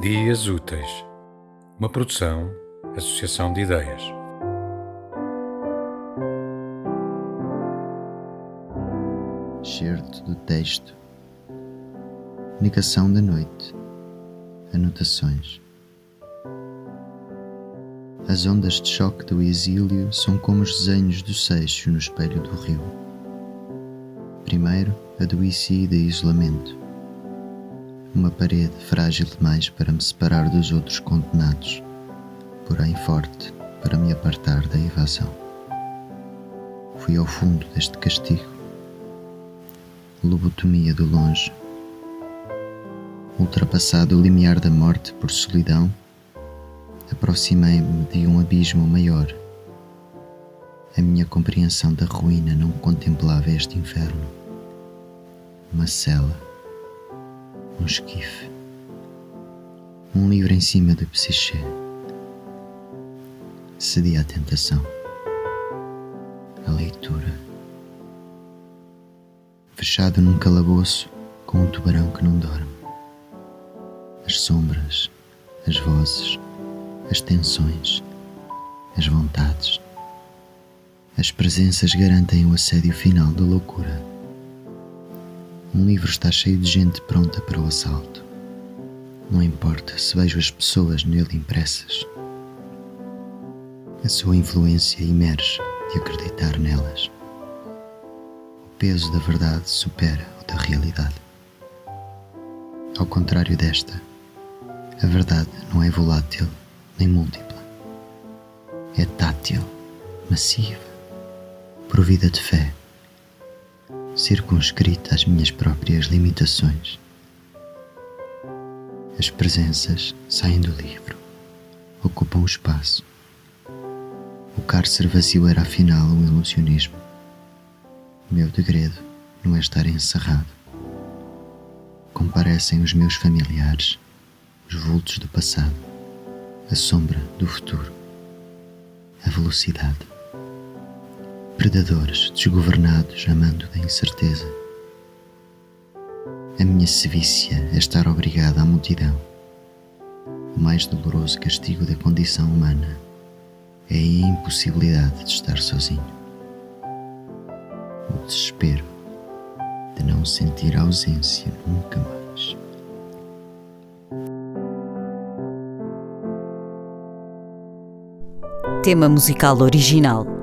Dias Úteis, uma produção, associação de ideias. Certo do texto. Negação da noite. Anotações. As ondas de choque do exílio são como os desenhos do seixo no espelho do rio. Primeiro, adoeci de isolamento. Uma parede frágil demais para me separar dos outros condenados, porém forte para me apartar da evasão. Fui ao fundo deste castigo. Lobotomia do longe. Ultrapassado o limiar da morte por solidão, aproximei-me de um abismo maior. A minha compreensão da ruína não contemplava este inferno. Uma cela, um esquife, um livro em cima de psiché. Cedi à tentação, a leitura. Fechado num calabouço com um tubarão que não dorme. As sombras, as vozes, as tensões, as vontades. As presenças garantem o assédio final da loucura. Um livro está cheio de gente pronta para o assalto. Não importa se vejo as pessoas nele impressas. A sua influência emerge de acreditar nelas. O peso da verdade supera o da realidade. Ao contrário desta, a verdade não é volátil nem múltipla. É tátil, massiva, provida de fé, circunscrita às minhas próprias limitações. As presenças saem do livro, ocupam o espaço. O cárcere vazio era afinal um ilusionismo. O meu degredo não é estar encerrado. Comparecem os meus familiares, os vultos do passado a sombra do futuro, a velocidade. Predadores desgovernados amando da incerteza. A minha sevícia é estar obrigada à multidão. O mais doloroso castigo da condição humana é a impossibilidade de estar sozinho. O desespero de não sentir a ausência nunca mais. Tema musical original